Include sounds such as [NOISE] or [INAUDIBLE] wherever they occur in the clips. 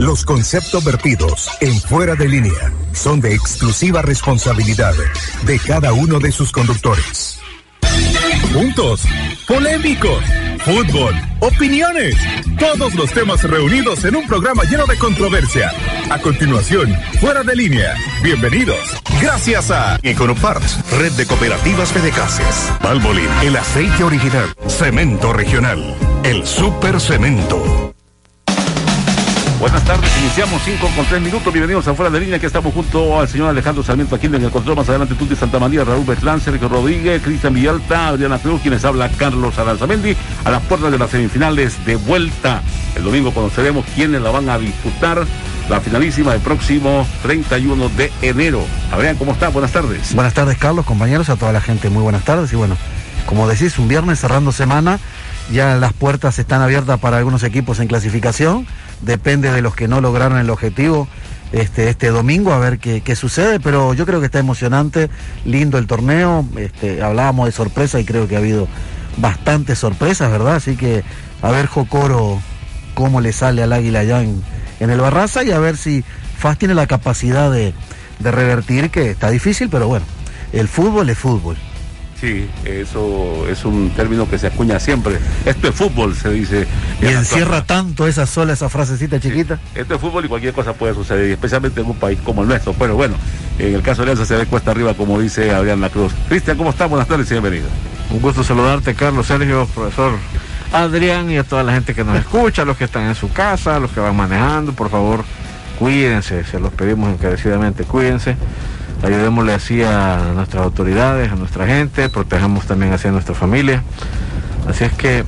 Los conceptos vertidos en Fuera de Línea son de exclusiva responsabilidad de cada uno de sus conductores. Juntos, polémicos, fútbol, opiniones, todos los temas reunidos en un programa lleno de controversia. A continuación, Fuera de Línea. Bienvenidos. Gracias a Econoparts, Red de Cooperativas Fedecases. Valvoline, el aceite original. Cemento regional. El super cemento. Buenas tardes, iniciamos 5 con 3 minutos. Bienvenidos a Fuera de Línea, que estamos junto al señor Alejandro Sarmiento aquí en el control. Más adelante, Tuti Santa María, Raúl Betlán, Sergio Rodríguez, Cristian Villalta, Adriana Cruz, quienes habla Carlos Aranzamendi, a las puertas de las semifinales de vuelta. El domingo conoceremos quiénes la van a disputar. La finalísima del próximo 31 de enero. Adrián, ¿cómo está? Buenas tardes. Buenas tardes, Carlos, compañeros, a toda la gente, muy buenas tardes. Y bueno, como decís, un viernes cerrando semana ya las puertas están abiertas para algunos equipos en clasificación. Depende de los que no lograron el objetivo este, este domingo, a ver qué, qué sucede. Pero yo creo que está emocionante, lindo el torneo. Este, hablábamos de sorpresa y creo que ha habido bastantes sorpresas, ¿verdad? Así que a ver Jocoro cómo le sale al águila allá en, en el Barraza y a ver si FAS tiene la capacidad de, de revertir, que está difícil, pero bueno, el fútbol es fútbol. Sí, eso es un término que se acuña siempre. Esto es fútbol, se dice. Y encierra tanto esa sola, esa frasecita chiquita. Sí, esto es fútbol y cualquier cosa puede suceder, especialmente en un país como el nuestro. Pero bueno, en el caso de Alianza se ve cuesta arriba, como dice Adrián La Cruz. Cristian, ¿cómo estás? Buenas tardes y bienvenido. Un gusto saludarte, Carlos, Sergio, profesor Adrián y a toda la gente que nos escucha, los que están en su casa, los que van manejando, por favor, cuídense, se los pedimos encarecidamente, cuídense ayudémosle así a nuestras autoridades, a nuestra gente, protejamos también así a nuestra familia. Así es que,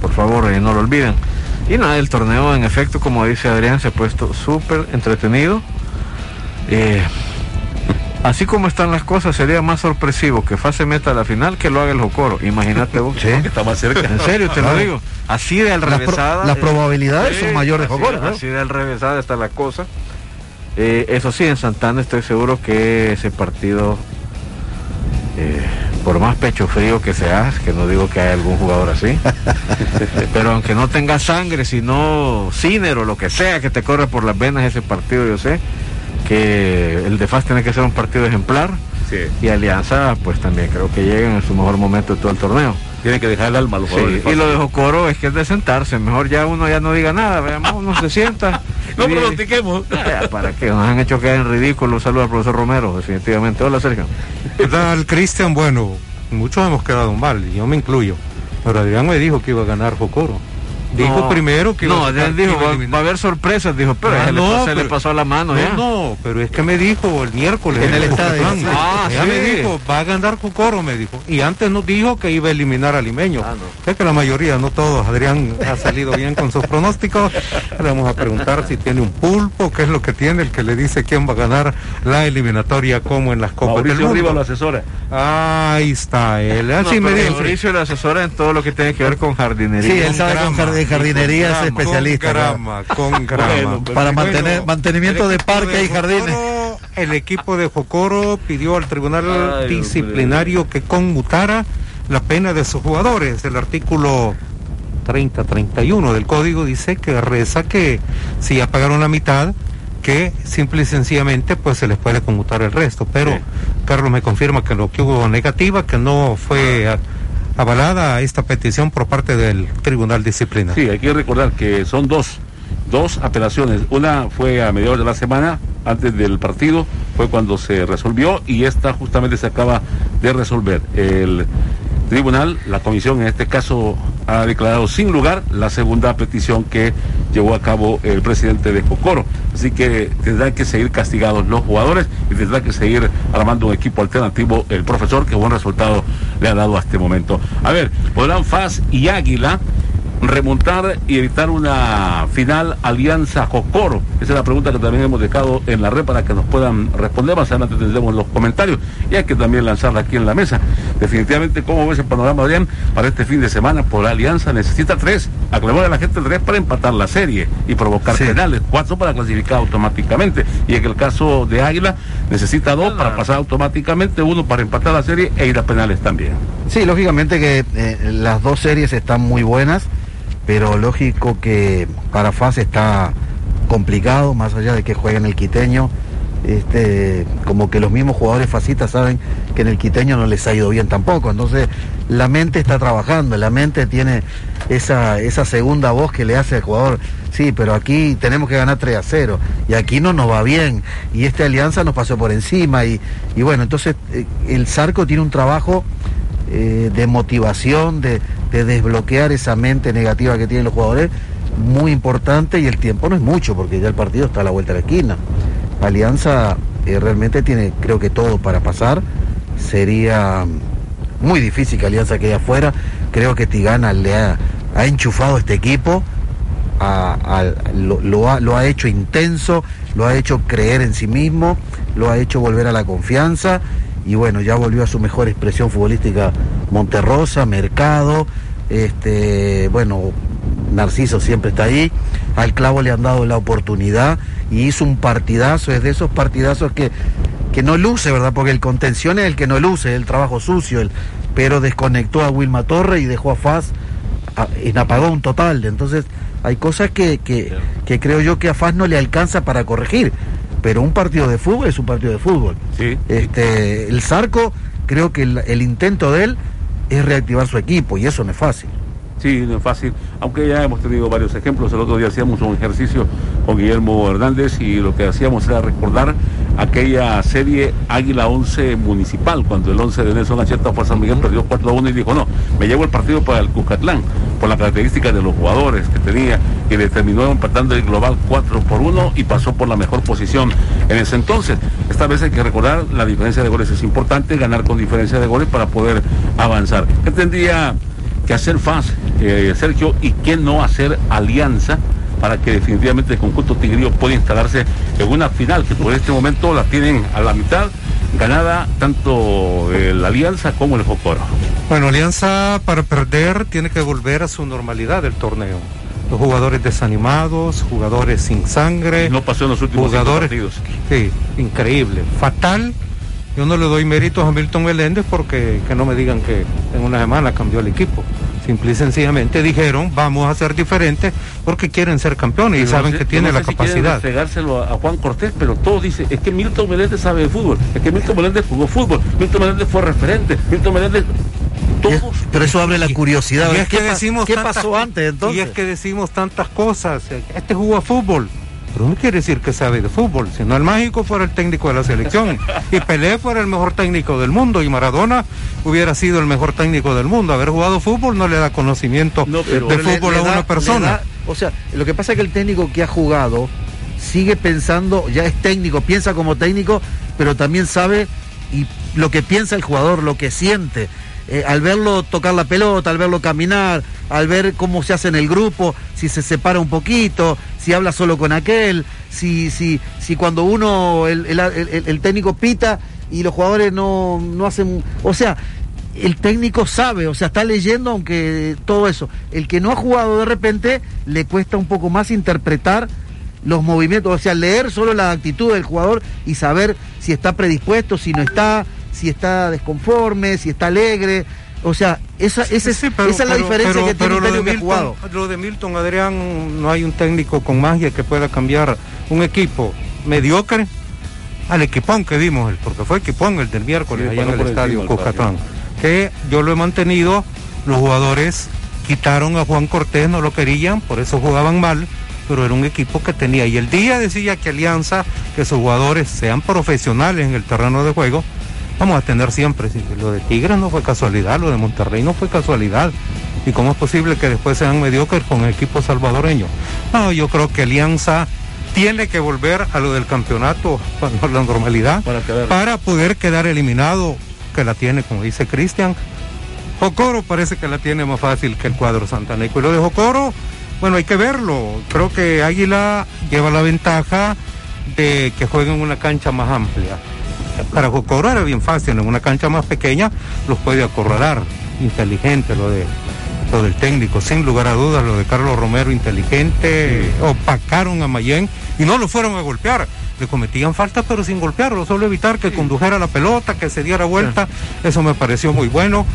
por favor, eh, no lo olviden. Y nada, el torneo en efecto, como dice Adrián, se ha puesto súper entretenido. Eh, así como están las cosas, sería más sorpresivo que Fase meta a la final que lo haga el Jocoro. Imagínate vos. [LAUGHS] Sí. Que está más cerca. En serio, te lo digo. Así de al Las, pro- revésada. las eh, probabilidades sí, son mayores de así, Jocoro, ¿no? Así de al revésada está la cosa. Eh, eso sí, en Santana estoy seguro que ese partido, eh, por más pecho frío que seas, que no digo que hay algún jugador así, [LAUGHS] pero aunque no tenga sangre, sino cínero, lo que sea que te corre por las venas ese partido, yo sé que el de FAS tiene que ser un partido ejemplar Sí. y Alianza pues también creo que llegan en su mejor momento de todo el torneo. Tienen que dejar el alma los Sí, jugadores. y lo de Jocoro es que es de sentarse, mejor ya uno ya no diga nada, veamos, uno se sienta. [LAUGHS] No pronostiquemos. ¿Para qué? Nos han hecho quedar en ridículo. Saludos al profesor Romero, definitivamente. Hola, Sergio. ¿Qué tal, Cristian? Bueno, muchos hemos quedado mal, y yo me incluyo. Pero Adrián me dijo que iba a ganar Jocoro. Dijo No, primero que No, él dijo, va, va a haber sorpresas, dijo, pero Ah, se, le, no, pa- se le pasó la mano No, ya. no, pero es que me dijo el miércoles. En el en estadio. Ah, Ella sí. me dijo, va a ganar Jocoro, me dijo. Y antes nos dijo que iba a eliminar a Limeño. Ah, no. Sé que la mayoría, no todos, Adrián ha salido bien con sus pronósticos. Le vamos a preguntar si tiene un pulpo, qué es lo que tiene, el que le dice quién va a ganar la eliminatoria como en las Copas del Mauricio Mundo. Rivas lo asesora. Ahí está él. No, Así me pero dijo. Mauricio le asesora en todo lo que tiene que ver con jardinería. Sí, él sabe con grama, jard- jardinería, es con grama, especialista. Con ¿verdad? grama, con grama. Bueno, Para Bueno, mantener, mantenimiento de equipo parque y jardines. Jocoro- el equipo de Jocoro pidió al tribunal Ay, disciplinario que conmutara la pena de sus jugadores. El artículo 30-31 del código dice que reza que si ya pagaron la mitad, que simple y sencillamente pues se les puede conmutar el resto. Pero Sí. Carlos me confirma que lo que hubo negativa, que no fue a- avalada esta petición por parte del tribunal disciplinario. Sí, hay que recordar que son dos, dos apelaciones. Una fue a mediados de la semana, antes del partido, fue cuando se resolvió y esta justamente se acaba de resolver. El tribunal, la comisión en este caso, ha declarado sin lugar la segunda petición que llevó a cabo el presidente de Cocoro. Así que tendrán que seguir castigados los jugadores y tendrá que seguir armando un equipo alternativo el profesor, que buen resultado le ha dado hasta este momento. A ver, podrán FAS y Águila remontar y evitar una final alianza Jocoro? Esa es la pregunta que también hemos dejado en la red para que nos puedan responder. Más adelante tendremos los comentarios y hay que también lanzarla aquí en la mesa. Definitivamente, ¿cómo ves el panorama, Adrián, para este fin de semana? Por la alianza necesita tres. Aclamar a la gente tres para empatar la serie y provocar penales, cuatro para clasificar automáticamente. Y en el caso de Águila, necesita dos para pasar automáticamente, uno para empatar la serie e ir a penales también. Sí, lógicamente que eh, las dos series están muy buenas pero lógico que para FAS está complicado, más allá de que jueguen el quiteño. Este, como que los mismos jugadores fascistas saben que en el quiteño no les ha ido bien tampoco. Entonces, la mente está trabajando, la mente tiene esa, esa segunda voz que le hace al jugador, sí, pero aquí tenemos que ganar 3 a 0, y aquí no nos va bien, y esta alianza nos pasó por encima, y, y bueno, entonces eh, el Zarco tiene un trabajo eh, de motivación, de, desbloquear esa mente negativa que tienen los jugadores, muy importante y el tiempo no es mucho porque ya el partido está a la vuelta de la esquina. Alianza eh, realmente tiene creo que todo para pasar. Sería muy difícil que Alianza quede afuera. Creo que Tigana le ha, enchufado este equipo. lo ha hecho intenso, lo ha hecho creer en sí mismo, lo ha hecho volver a la confianza y bueno, ya volvió a su mejor expresión futbolística Monterrosa, Mercado, este, bueno, Narciso siempre está ahí, al clavo le han dado la oportunidad y hizo un partidazo, es de esos partidazos que, que no luce, ¿verdad? Porque el contención es el que no luce, el trabajo sucio, el, pero desconectó a Wilma Torre y dejó a Faz en apagón total. Entonces, hay cosas que, que, que creo yo que a Faz no le alcanza para corregir pero un partido de fútbol es un partido de fútbol. Sí. Este, el Zarco, creo que el, intento de él es reactivar su equipo y eso no es fácil. Sí, no es fácil, aunque ya hemos tenido varios ejemplos. El otro día hacíamos un ejercicio con Guillermo Hernández y lo que hacíamos era recordar aquella serie Águila 11 municipal, cuando el 11 de Nelson Acheta a San Miguel, perdió 4 a 1 y dijo, no, me llevo el partido para el Cuscatlán, por las características de los jugadores que tenía, y le terminó empatando el global 4 por 1 y pasó por la mejor posición en ese entonces. Esta vez hay que recordar, la diferencia de goles es importante, ganar con diferencia de goles para poder avanzar. ¿Qué tendría que hacer FAS, eh, Sergio, y qué no hacer alianza? Para que definitivamente el conjunto tigrillo pueda instalarse en una final que por este momento la tienen a la mitad ganada tanto la Alianza como el Jocoro. Bueno, Alianza para perder tiene que volver a su normalidad del torneo. Los jugadores desanimados, jugadores sin sangre. No pasó en los últimos jugadores, partidos. Sí, increíble. Fatal. Yo no le doy méritos a Milton Meléndez porque que no me digan que en una semana cambió el equipo. Simple y sencillamente dijeron, vamos a ser diferentes porque quieren ser campeones y saben que tiene la capacidad. pegárselo a, Juan Cortés, pero todo dice, es que Milton Meléndez sabe de fútbol, es que Milton Meléndez jugó fútbol, Milton Meléndez fue referente, Milton Meléndez todos, pero eso abre la curiosidad. Y, es que decimos ¿qué pasó antes entonces? Y es que decimos tantas cosas. Este jugó a fútbol. Pero no quiere decir que sabe de fútbol, sino el mágico fuera el técnico de la selección y Pelé fuera el mejor técnico del mundo y Maradona hubiera sido el mejor técnico del mundo. Haber jugado fútbol no le da conocimiento de fútbol a una persona. o sea, lo que pasa es que el técnico que ha jugado sigue pensando, ya es técnico, piensa como técnico, pero también sabe y lo que piensa el jugador, lo que siente. Eh, al verlo tocar la pelota, al verlo caminar, al ver cómo se hace en el grupo, si se separa un poquito, si habla solo con aquel, si, si, si cuando uno, el, el, técnico pita y los jugadores no, no hacen... O sea, el técnico sabe, o sea, está leyendo, aunque todo eso. El que no ha jugado de repente le cuesta un poco más interpretar los movimientos, o sea, leer solo la actitud del jugador y saber si está predispuesto, si no está, si está desconforme, si está alegre. O sea, esa, esa, es la diferencia que tiene lo de, Milton, lo de Milton Adrián, no hay un técnico con magia que pueda cambiar un equipo mediocre al equipón que vimos, porque fue equipón el del miércoles allá en el estadio Cuscatlán, que yo lo he mantenido, los jugadores quitaron a Juan Cortés, no lo querían, por eso jugaban mal, pero era un equipo que tenía. Y el día decía que Alianza, que sus jugadores sean profesionales en el terreno de juego, vamos a tener siempre. Lo de Tigres no fue casualidad, lo de Monterrey no fue casualidad. ¿Y cómo es posible que después sean mediocres con el equipo salvadoreño? No, yo creo que Alianza tiene que volver a lo del campeonato, [LAUGHS] a la normalidad, para, para poder quedar eliminado, que la tiene, como dice Cristian, Jocoro parece que la tiene más fácil que el cuadro santaneco. Y lo de Jocoro, bueno, hay que verlo. Creo que Águila lleva la ventaja de que juegue en una cancha más amplia. Para Jocoro era bien fácil, en una cancha más pequeña los puede acorralar. Inteligente lo de lo del técnico, sin lugar a dudas, lo de Carlos Romero inteligente, opacaron a Mayén y no lo fueron a golpear. Le cometían falta pero sin golpearlo, solo evitar que condujera la pelota, que se diera vuelta. Eso me pareció muy bueno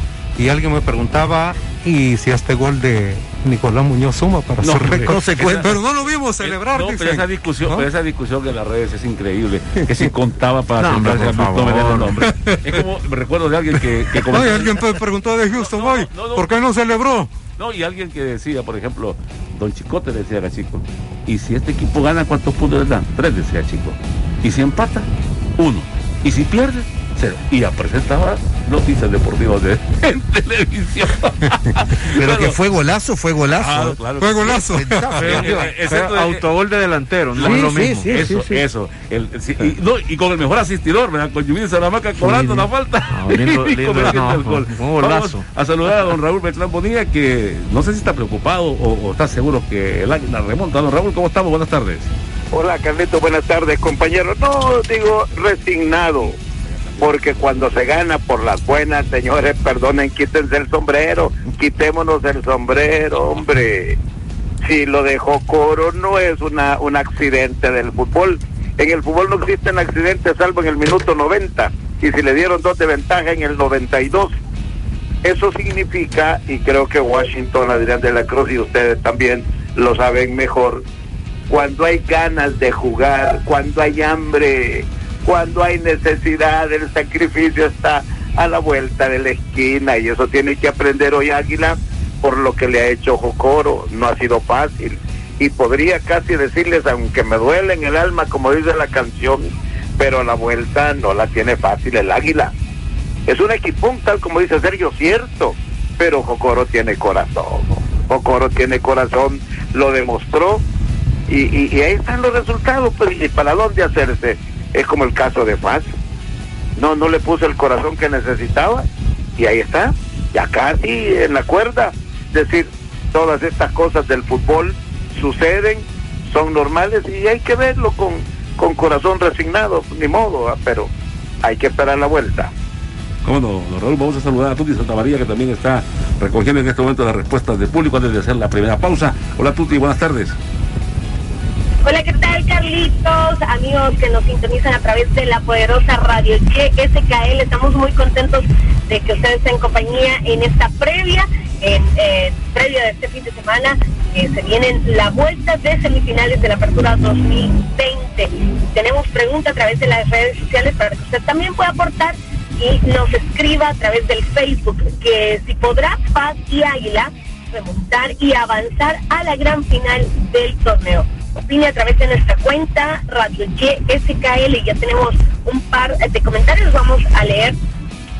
y alguien me preguntaba y si este gol de Nicolás Muñoz suma para No, esa- pero no lo vimos celebrar. No, pero dicen. esa discusión, ¿No? pero esa discusión en las redes es increíble. Que si [LAUGHS] contaba para No, hombre, celebrarse por a Milton favor. Menéndez, no, hombre. Es como, me recuerdo de alguien que, que [LAUGHS] Ay, alguien pe- preguntó de Houston No, no, hoy, no, no. ¿por qué no celebró? No, y alguien que decía, por ejemplo, Don Chicote decía a Chico, y si este equipo gana, ¿cuántos puntos le dan? Tres, decía Chico. Y si empata, uno. Y si pierde. Y ya presentaba noticias deportivas de, [LAUGHS] en televisión. [LAUGHS] Pero que fue golazo, fue golazo. Claro, claro Fue sí. golazo. Autogol de delantero, no Sí, es lo sí, mismo. sí. eso, eso. El- sí, y, no, y con el mejor asistidor, ¿verdad? Con Yumín Salamaca cobrando la falta. No, lindo- [LAUGHS] y lindo, convirtiendo no, el gol. un golazo. Vamos a saludar a don Raúl Beltrán Bonilla, que no sé si está preocupado o, o está seguro que el águila remonta. Don Raúl, ¿cómo estamos? Buenas tardes. Hola Carlito, buenas tardes compañeros. No, digo resignado, porque cuando se gana por las buenas, señores, [LAUGHS] perdonen, quítense el sombrero, quitémonos el sombrero, hombre. Si lo dejó Coro no es una, un accidente del fútbol. En el fútbol no existen accidentes salvo en el minuto 90 y si le dieron dos de ventaja en el 92. Eso significa, y creo que Washington, Adrián de la Cruz y ustedes también lo saben mejor, cuando hay ganas de jugar, cuando hay hambre, cuando hay necesidad, el sacrificio está a la vuelta de la esquina y eso tiene que aprender hoy Águila por lo que le ha hecho Jocoro, no ha sido fácil. Y podría casi decirles, aunque me duele en el alma, como dice la canción, pero la vuelta no la tiene fácil el Águila. Es un equipón, tal como dice Sergio, cierto, pero Jocoro tiene corazón. Jocoro tiene corazón, lo demostró y- y ahí están los resultados, pues, y para dónde hacerse. Es como el caso de Faz. No, no le puso el corazón que necesitaba y ahí está, ya casi en la cuerda. Decir, todas estas cosas del fútbol suceden, son normales y hay que verlo con, con corazón resignado, ni modo, ah, pero hay que esperar la vuelta. ¿Cómo no, don? Vamos a saludar a Tuti Santa María, que también está recogiendo en este momento las respuestas del público antes de hacer la primera pausa. Hola Tuti, buenas tardes. Hola, ¿qué tal, Carlitos? Amigos que nos sintonizan a través de la poderosa radio YSKL. Estamos muy contentos de que ustedes estén en compañía en esta previa, en eh, previa de este fin de semana. que se vienen la vuelta de semifinales de la Apertura 2020. Tenemos preguntas a través de las redes sociales para que usted también pueda aportar y nos escriba a través del Facebook que si podrá Paz y Águila remontar y avanzar a la gran final del torneo. Opine a través de nuestra cuenta Radio YSKL. Ya tenemos un par de comentarios. Vamos a leer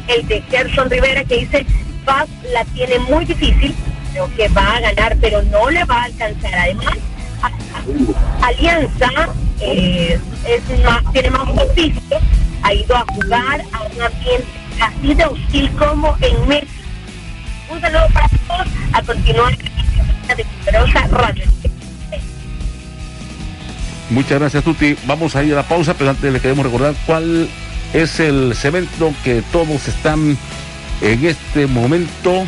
el de Gerson Rivera que dice Paz la tiene muy difícil, creo que va a ganar, pero no le va a alcanzar. Además, Alianza eh, tiene más oficio, ha ido a jugar a un ambiente así de hostil como en México. Un saludo para todos, a continuar de poderosa Radio. Muchas gracias Tuti. Vamos a ir a la pausa, pero antes le queremos recordar cuál es el cemento que todos están en este momento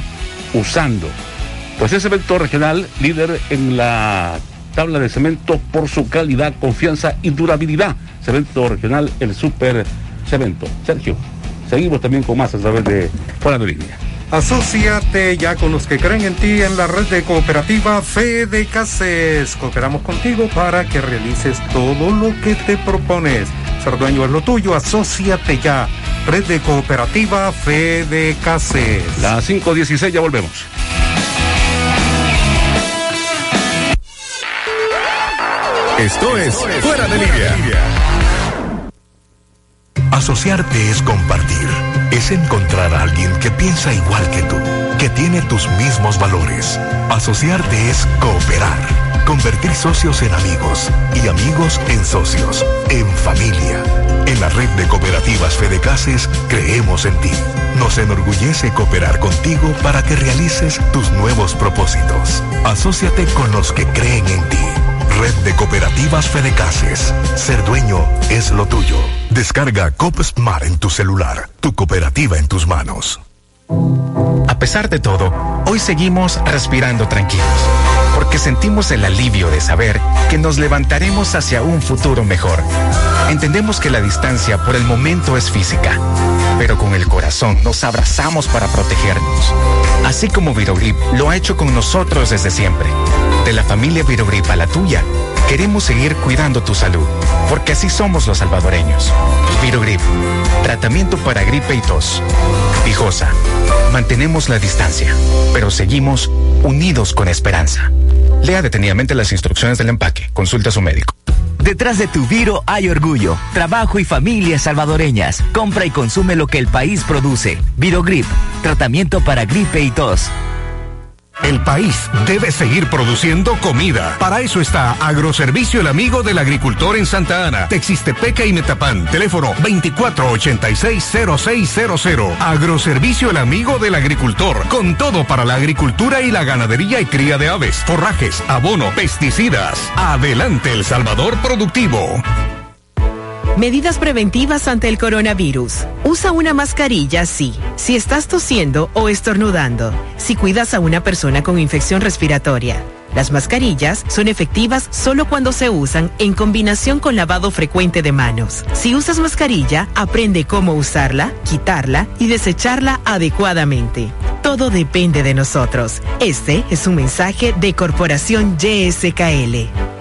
usando. Pues es cemento regional, líder en la tabla de cemento por su calidad, confianza y durabilidad. Cemento regional, el super cemento. Sergio, seguimos también con más a través de Fuera de Línea. Asociate ya con los que creen en ti en la red de cooperativa Fede Cases. Cooperamos contigo para que realices todo lo que te propones. Ser dueño es lo tuyo, asociate ya. Red de cooperativa Fede Cases. Las 5.16 ya volvemos. Esto es Fuera de Línea. Asociarte es compartir. Es encontrar a alguien que piensa igual que tú, que tiene tus mismos valores. Asociarte es cooperar. Convertir socios en amigos y amigos en socios, en familia. En la red de cooperativas Fedecases creemos en ti. Nos enorgullece cooperar contigo para que realices tus nuevos propósitos. Asociate con los que creen en ti. Red de Cooperativas Fedecases. Ser dueño es lo tuyo. Descarga Cop Smart en tu celular. Tu cooperativa en tus manos. A pesar de todo, hoy seguimos respirando tranquilos, porque sentimos el alivio de saber que nos levantaremos hacia un futuro mejor. Entendemos que la distancia por el momento es física, pero con el corazón nos abrazamos para protegernos. Así como Virogrip lo ha hecho con nosotros desde siempre. De la familia Virogrip a la tuya, queremos seguir cuidando tu salud, porque así somos los salvadoreños. Virogrip, tratamiento para gripe y tos. Pijosa, mantenemos la distancia, pero seguimos unidos con esperanza. Lea detenidamente las instrucciones del empaque. Consulta a su médico. Detrás de tu Viro hay orgullo, trabajo y familias salvadoreñas. Compra y consume lo que el país produce. Virogrip, tratamiento para gripe y tos. El país debe seguir produciendo comida. Para eso está Agroservicio El Amigo del Agricultor en Santa Ana, Texistepeca y Metapan. Teléfono 2486-0600. Agroservicio El Amigo del Agricultor. Con todo para la agricultura y la ganadería y cría de aves, forrajes, abono, pesticidas. Adelante El Salvador Productivo. Medidas preventivas ante el coronavirus. Usa una mascarilla sí, si estás tosiendo o estornudando, si cuidas a una persona con infección respiratoria. Las mascarillas son efectivas solo cuando se usan en combinación con lavado frecuente de manos. Si usas mascarilla, aprende cómo usarla, quitarla y desecharla adecuadamente. Todo depende de nosotros. Este es un mensaje de Corporación YSKL.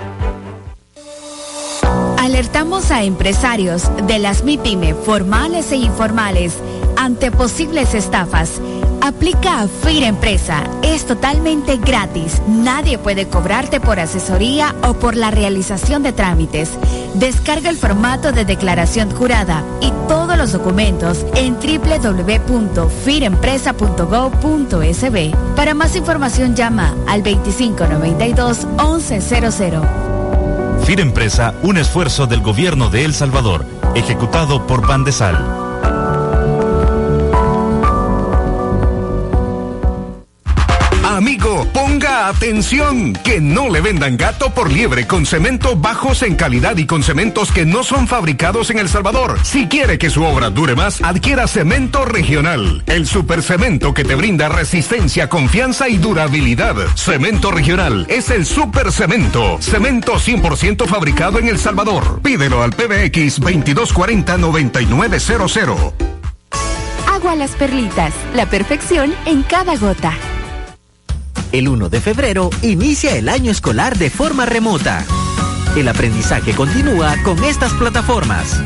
Alertamos a empresarios de las MIPYME formales e informales ante posibles estafas. Aplica a FIR Empresa. Es totalmente gratis. Nadie puede cobrarte por asesoría o por la realización de trámites. Descarga el formato de declaración jurada y todos los documentos en www.firempresa.gov.sb. Para más información llama al 2592 1100. Empresa, un esfuerzo del gobierno de El Salvador, ejecutado por Bandesal. Ponga atención, que no le vendan gato por liebre con cemento bajos en calidad y con cementos que no son fabricados en El Salvador. Si quiere que su obra dure más, adquiera cemento regional, el supercemento que te brinda resistencia, confianza y durabilidad. Cemento regional es el supercemento, cemento 100% fabricado en El Salvador. Pídelo al PBX 2240-9900. Agua Las Perlitas, la perfección en cada gota. El 1 de febrero inicia el año escolar de forma remota. El aprendizaje continúa con estas plataformas.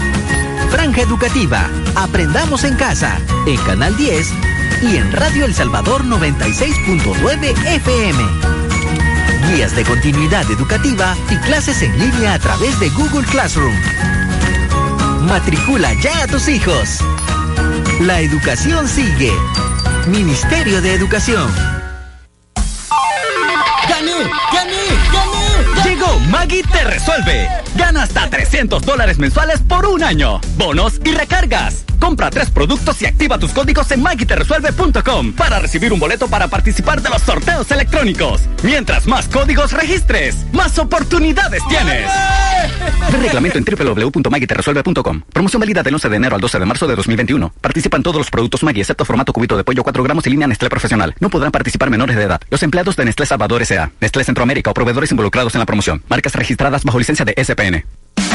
Franja Educativa, Aprendamos en Casa, en Canal 10 y en Radio El Salvador 96.9 FM. Guías de continuidad educativa y clases en línea a través de Google Classroom. Matricula ya a tus hijos. La educación sigue. Ministerio de Educación. ¡Gané! Llegó Maggie Te Resuelve. Gana hasta 300 dólares mensuales por un año. Bonos y recargas. Compra tres productos y activa tus códigos en magiteresuelve.com para recibir un boleto para participar de los sorteos electrónicos. Mientras más códigos registres, más oportunidades tienes. Reglamento en www.magiteresuelve.com. Promoción válida del 11 de enero al 12 de marzo de 2021. Participan todos los productos Maggie, excepto formato cubito de pollo 4 gramos y línea Nestlé Profesional. No podrán participar menores de edad. Los empleados de Nestlé Salvador S.A., Nestlé Centroamérica o proveedores involucrados en la promoción. Marcas registradas bajo licencia de SPN.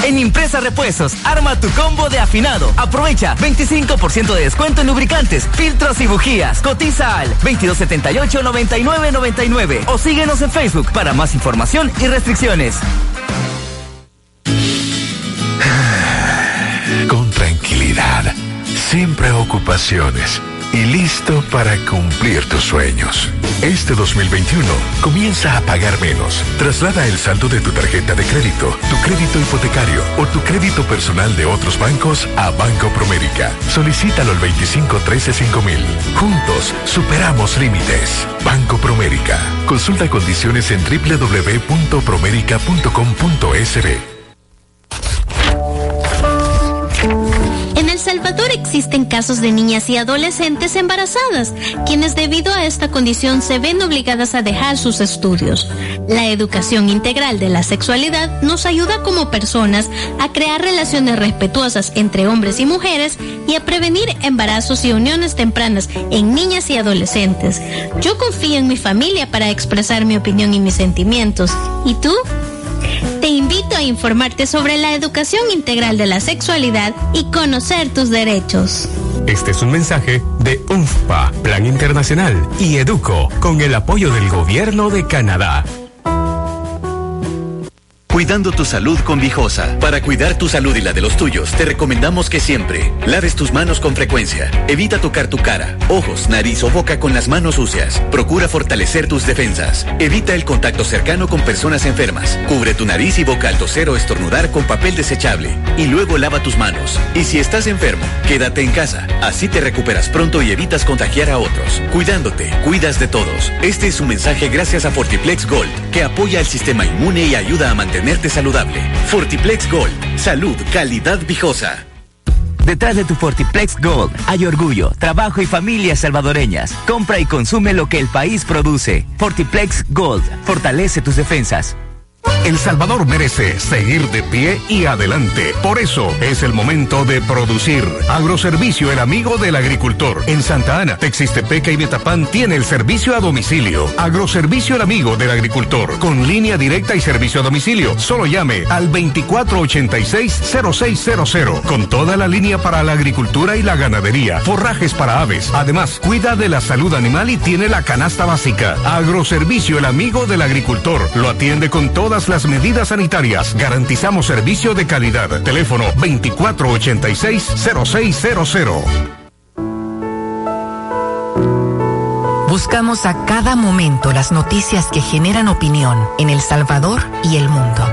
En Impresa Repuestos, arma tu combo de afinado. Aprovecha 25% de descuento en lubricantes, filtros y bujías. Cotiza al 2278-9999 o síguenos en Facebook para más información y restricciones. Con tranquilidad, sin preocupaciones y listo para cumplir tus sueños. Este 2021 comienza a pagar menos. Traslada el saldo de tu tarjeta de crédito, tu crédito hipotecario o tu crédito personal de otros bancos a Banco Promérica. Solicítalo al 25135000. Juntos superamos límites. Banco Promérica. Consulta condiciones en www.promérica.com.sb. Salvador existen casos de niñas y adolescentes embarazadas, quienes debido a esta condición se ven obligadas a dejar sus estudios. La educación integral de la sexualidad nos ayuda como personas a crear relaciones respetuosas entre hombres y mujeres y a prevenir embarazos y uniones tempranas en niñas y adolescentes. Yo confío en mi familia para expresar mi opinión y mis sentimientos. ¿Y tú? Te invito a informarte sobre la educación integral de la sexualidad y conocer tus derechos. Este es un mensaje de UNFPA, Plan Internacional, y Educo, con el apoyo del Gobierno de Canadá. Cuidando tu salud con Vijosa. Para cuidar tu salud y la de los tuyos, te recomendamos que siempre laves tus manos con frecuencia. Evita tocar tu cara, ojos, nariz o boca con las manos sucias. Procura fortalecer tus defensas. Evita el contacto cercano con personas enfermas. Cubre tu nariz y boca al toser o estornudar con papel desechable. Y luego lava tus manos. Y si estás enfermo, quédate en casa. Así te recuperas pronto y evitas contagiar a otros. Cuidándote, cuidas de todos. Este es un mensaje gracias a Fortiplex Gold, que apoya el sistema inmune y ayuda a mantener saludable. Fortiplex Gold. Salud, calidad viejosa. Detrás de tu Fortiplex Gold hay orgullo, trabajo y familias salvadoreñas. Compra y consume lo que el país produce. Fortiplex Gold. Fortalece tus defensas. El Salvador merece seguir de pie y adelante. Por eso es el momento de producir. Agroservicio, el amigo del agricultor. En Santa Ana, Texiste-Peca y Betapán tiene el servicio a domicilio. Agroservicio, el amigo del agricultor. Con línea directa y servicio a domicilio. Solo llame al 2486-0600. Con toda la línea para la agricultura y la ganadería. Forrajes para aves. Además, cuida de la salud animal y tiene la canasta básica. Agroservicio, el amigo del agricultor. Lo atiende con todas las medidas sanitarias. Garantizamos servicio de calidad. Teléfono 2486-0600. Buscamos a cada momento las noticias que generan opinión en El Salvador y el mundo.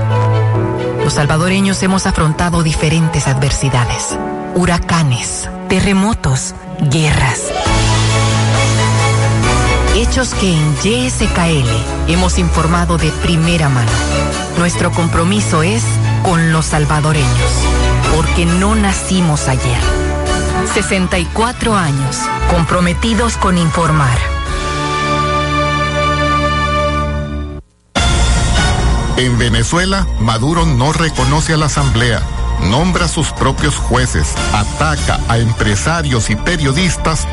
Los salvadoreños hemos afrontado diferentes adversidades, huracanes, terremotos, guerras. Hechos que en YSKL hemos informado de primera mano. Nuestro compromiso es con los salvadoreños, porque no nacimos ayer. 64 años comprometidos con informar. En Venezuela, Maduro no reconoce a la Asamblea, nombra sus propios jueces, ataca a empresarios y periodistas,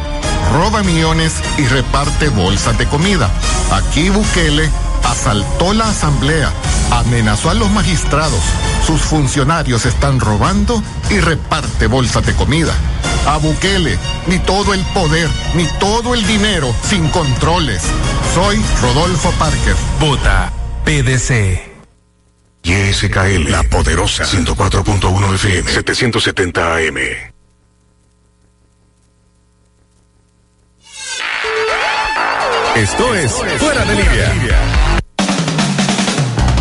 roba millones y reparte bolsas de comida. Aquí Bukele asaltó la Asamblea, amenazó a los magistrados, sus funcionarios están robando y reparte bolsas de comida. A Bukele, ni todo el poder, ni todo el dinero, sin controles. Soy Rodolfo Parker. Vota PDC. YSKL, la poderosa 104.1 FM, 770 AM. Esto es Fuera de Línea.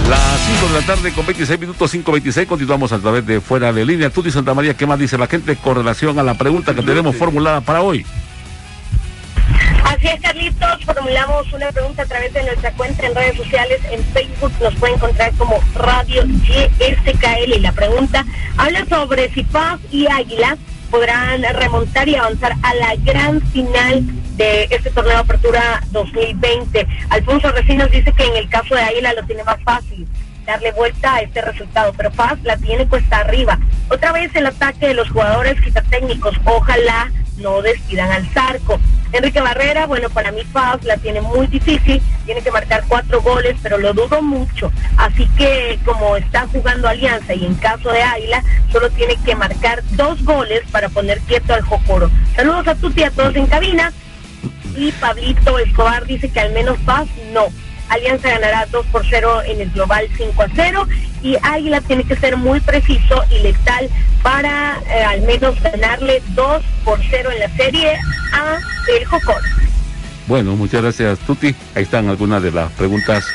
Las 5 de la tarde con 26 minutos 5.26 continuamos a través de Fuera de Línea. Tú, Santa María, ¿qué más dice la gente con relación a la pregunta que tenemos formulada para hoy? Así Carlitos. Formulamos una pregunta a través de nuestra cuenta en redes sociales. En Facebook nos puede encontrar como Radio YSKL. Y la pregunta habla sobre si Paz y Águila podrán remontar y avanzar a la gran final de este torneo de apertura 2020. Alfonso Recinos dice que en el caso de Águila lo tiene más fácil darle vuelta a este resultado, pero Paz la tiene cuesta arriba. Otra vez el ataque de los jugadores técnicos, ojalá no despidan al Zarco. Enrique Barrera, bueno, para mí Paz la tiene muy difícil, tiene que marcar cuatro goles, pero lo dudo mucho. Así que como está jugando Alianza y en caso de Águila, solo tiene que marcar dos goles para poner quieto al Jocoro. Saludos a Tuti, a todos en cabina. Y Pablito Escobar dice que al menos Paz no. Alianza ganará 2 por 0 en el global 5 a 0 y Águila tiene que ser muy preciso y letal para eh, al menos ganarle 2 por 0 en la serie a el Jocor. Bueno, muchas gracias Tuti. Ahí están algunas de las preguntas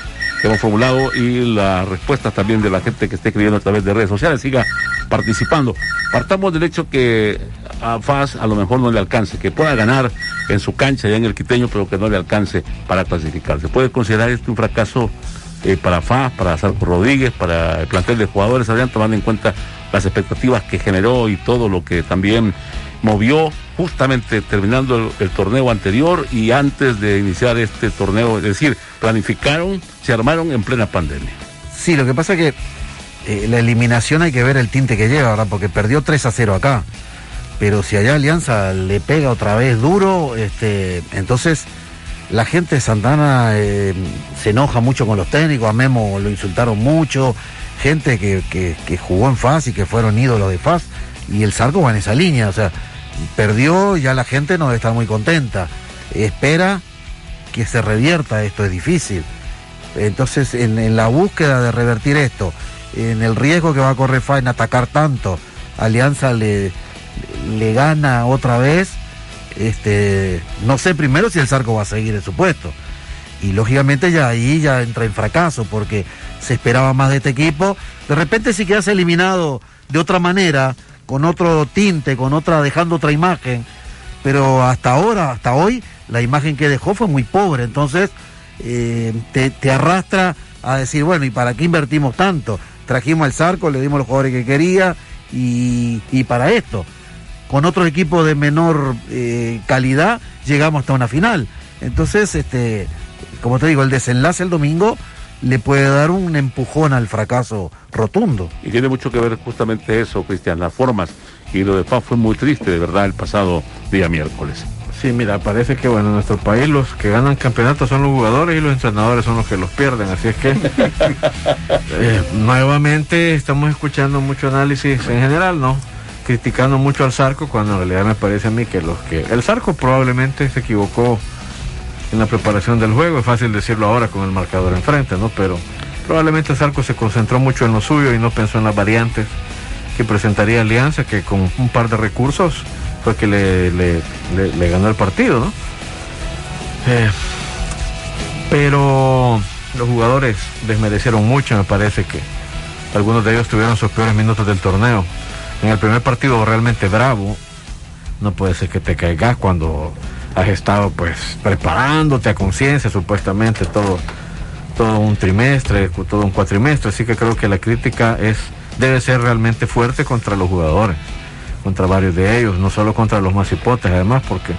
que hemos formulado y las respuestas también de la gente que esté escribiendo a través de redes sociales. Siga participando. Partamos del hecho que a FAS a lo mejor no le alcance, que pueda ganar en su cancha ya en el quiteño, pero que no le alcance para clasificar. ¿Se puede considerar esto un fracaso eh, para FAS, para Sarco Rodríguez, para el plantel de jugadores, habrían tomando en cuenta las expectativas que generó y todo lo que también movió justamente terminando el, el, torneo anterior y antes de iniciar este torneo, es decir, planificaron, se armaron en plena pandemia. Sí, lo que pasa es que eh, la eliminación hay que ver el tinte que lleva, ¿verdad? Porque perdió 3 a 0 acá. Pero si allá Alianza le pega otra vez duro, este, entonces la gente de Santana eh, se enoja mucho con los técnicos, a Memo lo insultaron mucho, gente que, que, jugó en FAS y que fueron ídolos de FAS, y el Zarco va en esa línea, o sea, perdió, ya la gente no está muy contenta. Espera que se revierta esto, es difícil. Entonces, en, en, la búsqueda de revertir esto, en el riesgo que va a correr FA en atacar tanto, Alianza le, le gana otra vez. Este, no sé primero si el Zarco va a seguir en su puesto. Y lógicamente ya ahí ya entra en fracaso porque se esperaba más de este equipo. De repente si quedas eliminado de otra manera, con otro tinte, con otra, dejando otra imagen. Pero hasta ahora, hasta hoy, la imagen que dejó fue muy pobre. Entonces, eh, te, arrastra a decir, bueno, ¿y para qué invertimos tanto? Trajimos al Zarco, le dimos los jugadores que quería y para esto. Con otros equipos de menor eh, calidad, llegamos hasta una final. Entonces, este, como te digo, el desenlace el domingo le puede dar un empujón al fracaso rotundo. Y tiene mucho que ver justamente eso, Cristian, las formas. Y lo de Paz fue muy triste, de verdad, el pasado día miércoles. Sí, mira, parece que bueno, en nuestro país los que ganan campeonatos son los jugadores y los entrenadores son los que los pierden. Así es que [LAUGHS] eh, nuevamente estamos escuchando mucho análisis en general, ¿no? Criticando mucho al Zarco cuando en realidad me parece a mí que los que... El Zarco probablemente se equivocó en la preparación del juego, es fácil decirlo ahora con el marcador enfrente, ¿no? Pero probablemente Zarco se concentró mucho en lo suyo y no pensó en las variantes que presentaría Alianza, que con un par de recursos fue que le ganó el partido, ¿no? Eh, pero los jugadores desmerecieron mucho, me parece que algunos de ellos tuvieron sus peores minutos del torneo. En el primer partido realmente bravo, no puede ser que te caigas cuando has estado pues preparándote a conciencia supuestamente todo todo un trimestre, todo un cuatrimestre, así que creo que la crítica es debe ser realmente fuerte contra los jugadores, contra varios de ellos, no solo contra los más hipotes, además porque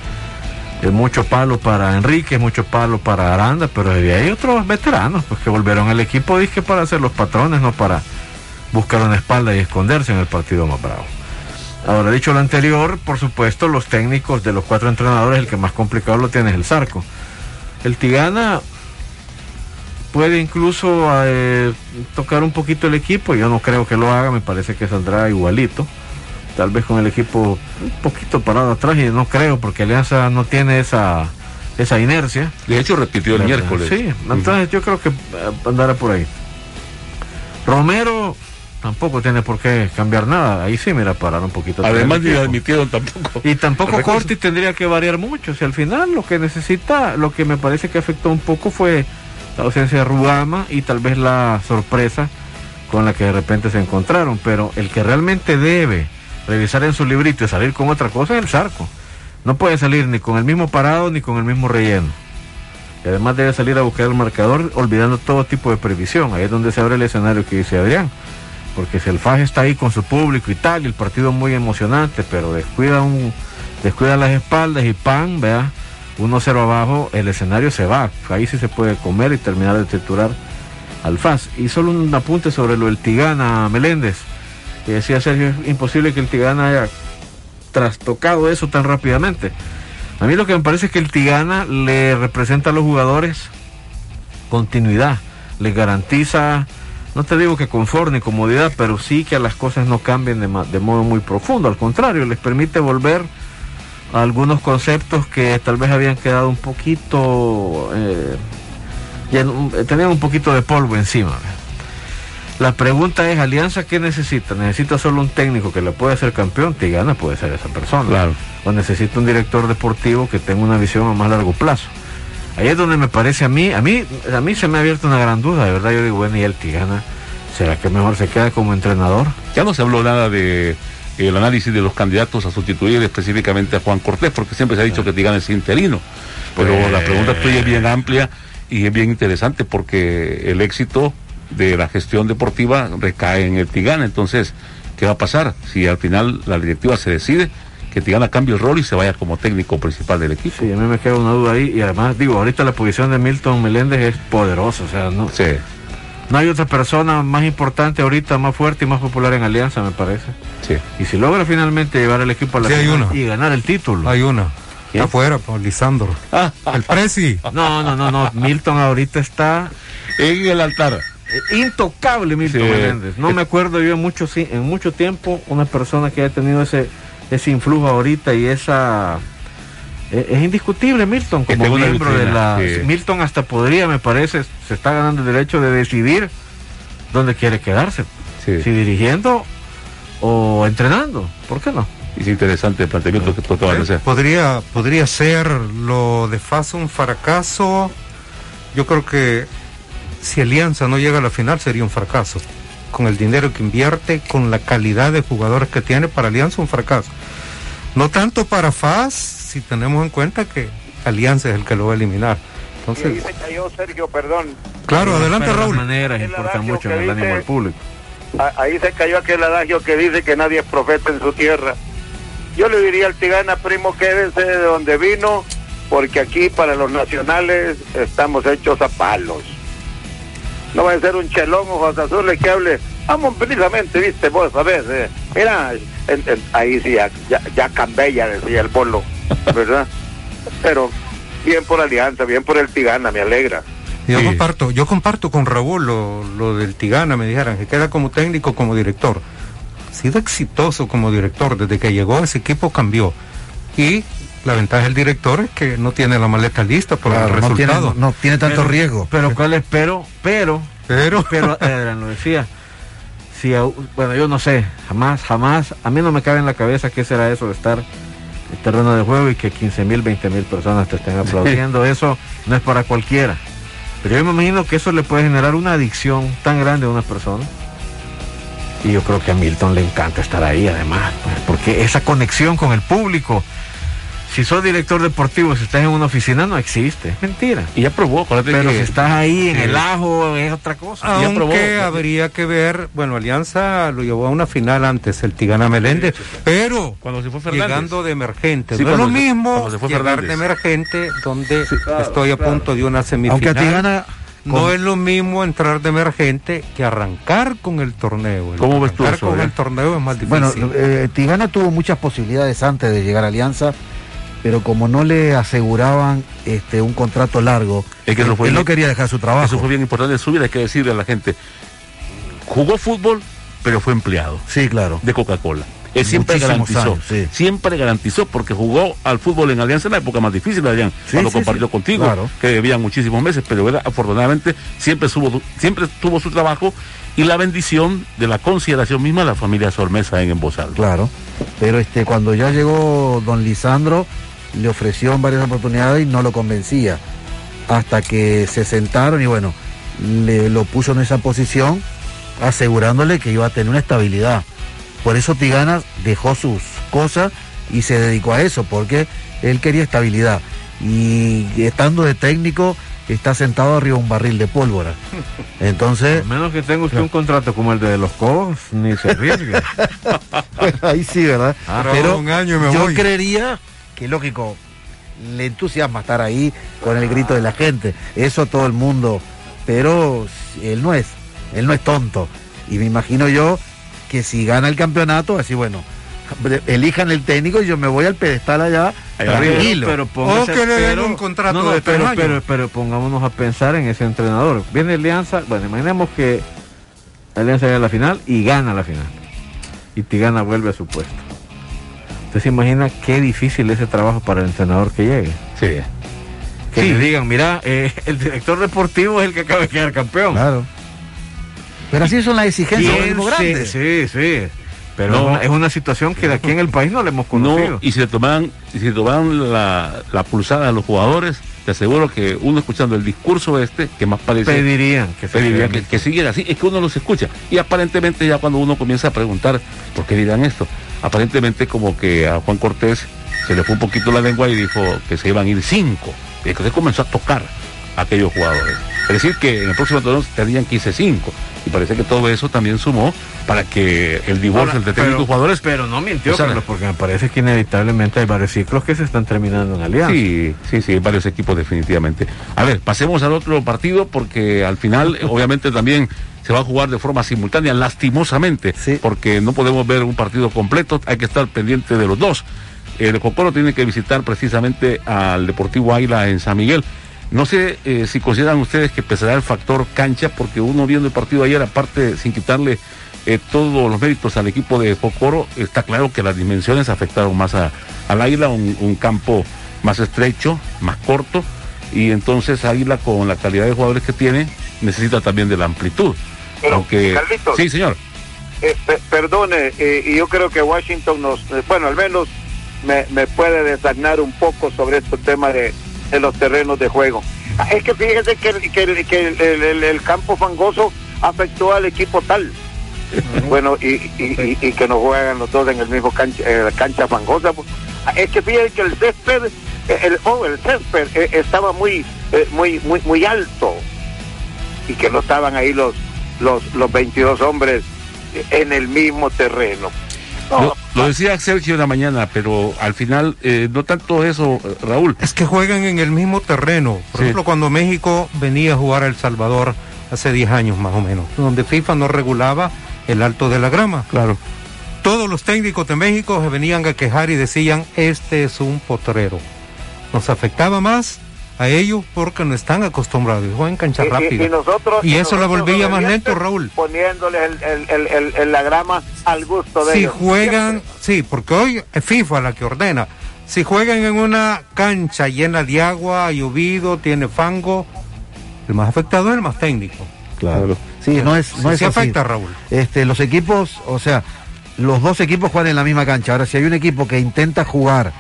es mucho palo para Enrique, es mucho palo para Aranda, pero hay otros veteranos pues que volvieron al equipo dije para ser los patrones, no para buscar una espalda y esconderse en el partido más bravo. Ahora, dicho lo anterior, por supuesto, los técnicos de los cuatro entrenadores, el que más complicado lo tiene es el Zarco. El Tigana puede incluso eh, tocar un poquito el equipo, yo no creo que lo haga, me parece que saldrá igualito. Tal vez con el equipo un poquito parado atrás y no creo, porque Alianza no tiene esa, esa inercia. De hecho, repitió el miércoles. Sí, entonces yo creo que andará por ahí. Romero tampoco tiene por qué cambiar nada. Ahí sí, mira, parar un poquito. Además, ni admitieron tampoco. Y tampoco Corti tendría que variar mucho. Si al final lo que necesita, lo que me parece que afectó un poco fue la ausencia de Rugama y tal vez la sorpresa con la que de repente se encontraron. Pero el que realmente debe revisar en su librito y salir con otra cosa es el Zarco. No puede salir ni con el mismo parado ni con el mismo relleno. Y además debe salir a buscar el marcador olvidando todo tipo de previsión. Ahí es donde se abre el escenario que dice Adrián porque si el FAJ está ahí con su público y tal, el partido es muy emocionante, pero descuida un, descuida las espaldas y pan, vea, 1-0 abajo, el escenario se va. Ahí sí se puede comer y terminar de triturar al FAS. Y solo un apunte sobre lo del Tigana Meléndez, decía Sergio, es imposible que el Tigana haya trastocado eso tan rápidamente. A mí lo que me parece es que el Tigana le representa a los jugadores continuidad, les garantiza no te digo que confort ni comodidad, pero sí que las cosas no cambien de, de, modo muy profundo. Al contrario, les permite volver a algunos conceptos que tal vez habían quedado un poquito eh, ya eh, tenían un poquito de polvo encima. La pregunta es, Alianza, ¿qué necesita? ¿Necesita solo un técnico que le pueda hacer campeón? Tigana puede ser esa persona. Claro. O necesita un director deportivo que tenga una visión a más largo plazo. Ahí es donde me parece a mí, a mí, a mí se me ha abierto una gran duda, de verdad. Yo digo, bueno, y el Tigana, ¿será que mejor se queda como entrenador? Ya no se habló nada de el análisis de los candidatos a sustituir específicamente a Juan Cortés, porque siempre se ha dicho que Tigana es interino. Pero Pues- la pregunta tuya es bien amplia y es bien interesante porque el éxito de la gestión deportiva recae en el Tigana. Entonces, ¿qué va a pasar si al final la directiva se decide que Tigana cambie el rol y se vaya como técnico principal del equipo? Sí, a mí me queda una duda ahí. Y además, digo, ahorita la posición de Milton Meléndez es poderosa. O sea, no, Sí. no hay otra persona más importante ahorita, más fuerte y más popular en Alianza, me parece. Sí. Y si logra finalmente llevar al equipo a la Sí, hay final uno. y ganar el título. Hay una. ¿Quién? Está afuera, por Lisandro. [LAUGHS] el Prezi. No, no, no, no. Milton ahorita está en el altar. eh, intocable Milton Sí. Meléndez. No me acuerdo yo en mucho, en mucho tiempo una persona que haya tenido ese, ese influjo ahorita y esa... eh, Es indiscutible Milton como miembro de la... sí. Milton hasta podría, me parece, se está ganando el derecho de decidir dónde quiere quedarse. Si dirigiendo o entrenando. ¿Por qué no? Es interesante el planteamiento que tú acabas de hacer. Podría, podría ser lo de Faz un fracaso. Yo creo que si Alianza no llega a la final sería un fracaso. Con el dinero que invierte, con la calidad de jugadores que tiene para Alianza, un fracaso. No tanto para Faz, si tenemos en cuenta que Alianza es el que lo va a eliminar. Y Entonces, ahí se cayó Sergio, perdón. claro, adelante las Raúl. importan adagio mucho el ánimo del público. Ahí se cayó aquel adagio que dice que nadie es profeta en su tierra. Yo le diría al Tigana, primo, quédese de donde vino, porque aquí para los nacionales estamos hechos a palos. No va a ser un chelón ojos azules que hable, vamos precisamente, viste, vos sabés, eh, mira, en- en- ahí sí, ya, ya, ya cambella, decía el bolo, [LAUGHS] ¿verdad? Pero bien por Alianza, bien por el Tigana, me alegra. Yo comparto, yo comparto con Raúl lo, lo del Tigana, me dijeran, que queda como técnico, como director. Ha sido exitoso como director, desde que llegó ese equipo cambió. Y la ventaja del director es que no tiene la maleta lista por Claro, el no tiene- resultado. no tiene tanto Pero- riesgo. Pero cuál es, pero, pero, pero, pero, [LAUGHS] Adrián lo decía. Si, bueno, yo no sé, jamás, jamás, a mí no me cabe en la cabeza qué será eso de estar en terreno de juego y que 15 mil, 20 mil personas te estén aplaudiendo. Eso no es para cualquiera. Pero yo me imagino que eso le puede generar una adicción tan grande a una persona. Y yo creo que a Milton le encanta estar ahí, además, pues, porque esa conexión con el público. Si sos director deportivo, si estás en una oficina, no existe, es mentira. Y ya probó, Pero que- si estás ahí en el ajo, es otra cosa. Aunque habría que ver, bueno, Alianza lo llevó a una final antes, el Tigana Meléndez, pero cuando se fue Fernández. llegando de emergente. Sí, no es lo se- mismo cuando se fue llegar Fernández. de emergente donde estoy a punto de una semifinal. Aunque a Tigana- No es lo mismo entrar de emergente que arrancar con el torneo. El ¿Cómo ves tú arrancar eso, con eh? el torneo es más difícil. Bueno, eh, Tigana tuvo muchas posibilidades antes de llegar a Alianza, pero como no le aseguraban este un contrato largo, Es que eso él, fue él bien- no quería dejar su trabajo. Eso fue bien importante en su vida, hay que decirle a la gente. Jugó fútbol, pero fue empleado. Sí, claro. De Coca-Cola. Él siempre Muchísimos garantizó, años, sí. siempre garantizó, porque jugó al fútbol en Alianza en la época más difícil, Adrián, Sí, cuando sí, compartió contigo, claro. que debía muchísimos meses, pero afortunadamente siempre, subo- siempre tuvo su trabajo y la bendición de la consideración misma de la familia Sormesa en Embosal. Claro. Pero este cuando ya llegó don Lisandro, le ofreció en varias oportunidades y no lo convencía. Hasta que se sentaron y bueno, le lo puso en esa posición, asegurándole que iba a tener una estabilidad. Por eso Tigana dejó sus cosas y se dedicó a eso, porque él quería estabilidad. Y estando de técnico, está sentado arriba de un barril de pólvora. [LAUGHS] Entonces. A menos que tenga usted un contrato como el de los Cobos, ni se arriesgue. [LAUGHS] Ahí sí, ¿verdad? Ah, Pero un año me yo voy. creería que lógico, le entusiasma estar ahí con el grito de la gente. Eso todo el mundo. Pero él no es, él no es tonto. Y me imagino yo que si gana el campeonato, así bueno, elijan el técnico y yo me voy al pedestal allá tranquilo. Pero, pero- un contrato no, no, de tres pero, años. pero, pero pongámonos a pensar en ese entrenador. Viene Alianza, bueno, imaginemos que Alianza llega a la final y gana la final. Y Tigana vuelve a su puesto. Usted se imagina qué difícil es ese trabajo para el entrenador que llegue. Sí. que le digan, mira, eh, el director deportivo es el que acaba de quedar campeón. Claro. Pero así son las exigencias de ¿Quién los grandes. Sí, sí. Pero No. es, una, es una situación que de aquí en el país no le hemos conocido. No, y si le tomaban, y si le tomaban la, la pulsada a los jugadores, te aseguro que uno escuchando el discurso este, que más parece. Pedirían que se pedirían que, que siguiera así, es que uno los escucha. Y aparentemente ya cuando uno comienza a preguntar, ¿por qué dirán esto? Aparentemente como que a Juan Cortés se le fue un poquito la lengua y dijo que se iban a ir cinco. Y entonces comenzó a tocar a aquellos jugadores. Es decir, que en el próximo torneo tendrían que irse cinco. Y parece que todo eso también sumó para que el divorcio entre técnicos y jugadores. Pero no mintió, O sea, Carlos, porque me parece que inevitablemente hay varios ciclos que se están terminando en alianza. Sí, sí, sí, hay varios equipos definitivamente. A ver, pasemos al otro partido porque al final [LAUGHS] obviamente también se va a jugar de forma simultánea, lastimosamente, porque no podemos ver un partido completo, hay que estar pendiente de los dos. El Cocoro tiene que visitar precisamente al Deportivo Águila en San Miguel. No sé eh, si consideran ustedes que pesará el factor cancha, porque uno viendo el partido ayer, aparte sin quitarle eh, todos los méritos al equipo de Cocoro, está claro que las dimensiones afectaron más a- al Águila, un, un campo más estrecho, más corto, y entonces Águila con la calidad de jugadores que tiene necesita también de la amplitud. Pero, Aunque, Carlitos. sí, señor. Eh, pe- perdone, eh, y yo creo que Washington nos, eh, bueno, al menos me, me puede desagnar un poco sobre este tema de, de los terrenos de juego. Ah, Es que fíjese que, el- que que el- el- el- el campo fangoso afectó al equipo tal. Bueno, y, y- y- y que no juegan los dos en el mismo cancha, eh, cancha fangosa. pues. Ah, Es que fíjese que el césped, eh, el, oh, el césped estaba muy, eh, muy, muy, muy alto y que no estaban ahí los, los, los 22 hombres en el mismo terreno. Lo, lo decía Sergio en la mañana, pero al final eh, no tanto eso, Raúl. Es que juegan en el mismo terreno. Por Sí. ejemplo, cuando México venía a jugar a El Salvador hace 10 años más o menos, donde FIFA no regulaba el alto de la grama. Claro. Todos los técnicos de México se venían a quejar y decían, este es un potrero. Nos afectaba más a ellos porque no están acostumbrados, juegan cancha Y- y- rápida. y nosotros- Y y eso la volvía más lento, Raúl. Poniéndoles el, el, el, el- el- la grama al gusto de Si ellos. juegan, sí, porque hoy es FIFA la que ordena. Si juegan en una cancha llena de agua, ha llovido, tiene fango, el más afectado es el más técnico. Claro. Sí, no es, no Sí, es sí así. afecta, Raúl. Este, los equipos, o sea, los dos equipos juegan en la misma cancha. Ahora, si hay un equipo que intenta jugar,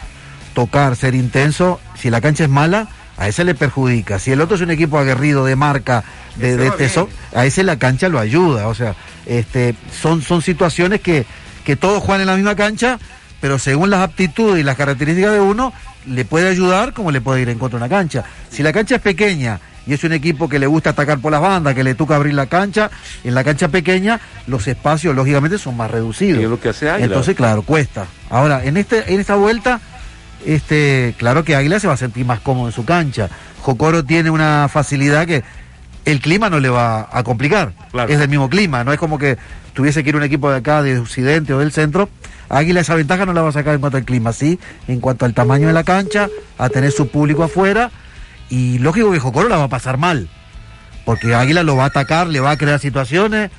tocar, ser intenso, si la cancha es mala, a ese le perjudica. Si el otro es un equipo aguerrido de marca, de, de tesón, a ese la cancha lo ayuda. O sea, este, son, son situaciones que, que todos juegan en la misma cancha, pero según las aptitudes y las características de uno, le puede ayudar como le puede ir en contra de una cancha. Si la cancha es pequeña y es un equipo que le gusta atacar por las bandas, que le toca abrir la cancha, en la cancha pequeña los espacios lógicamente son más reducidos. Y es lo que hace. Entonces, claro, cuesta. Ahora, en este en esta vuelta este, claro que Águila se va a sentir más cómodo en su cancha. Jocoro tiene una facilidad que el clima no le va a complicar. Claro. Es del mismo clima, no es como que tuviese que ir un equipo de acá, de Occidente o del centro. Águila esa ventaja no la va a sacar en cuanto al clima, sí, en cuanto al tamaño de la cancha, a tener su público afuera. Y lógico que Jocoro la va a pasar mal, porque Águila lo va a atacar, le va a crear situaciones,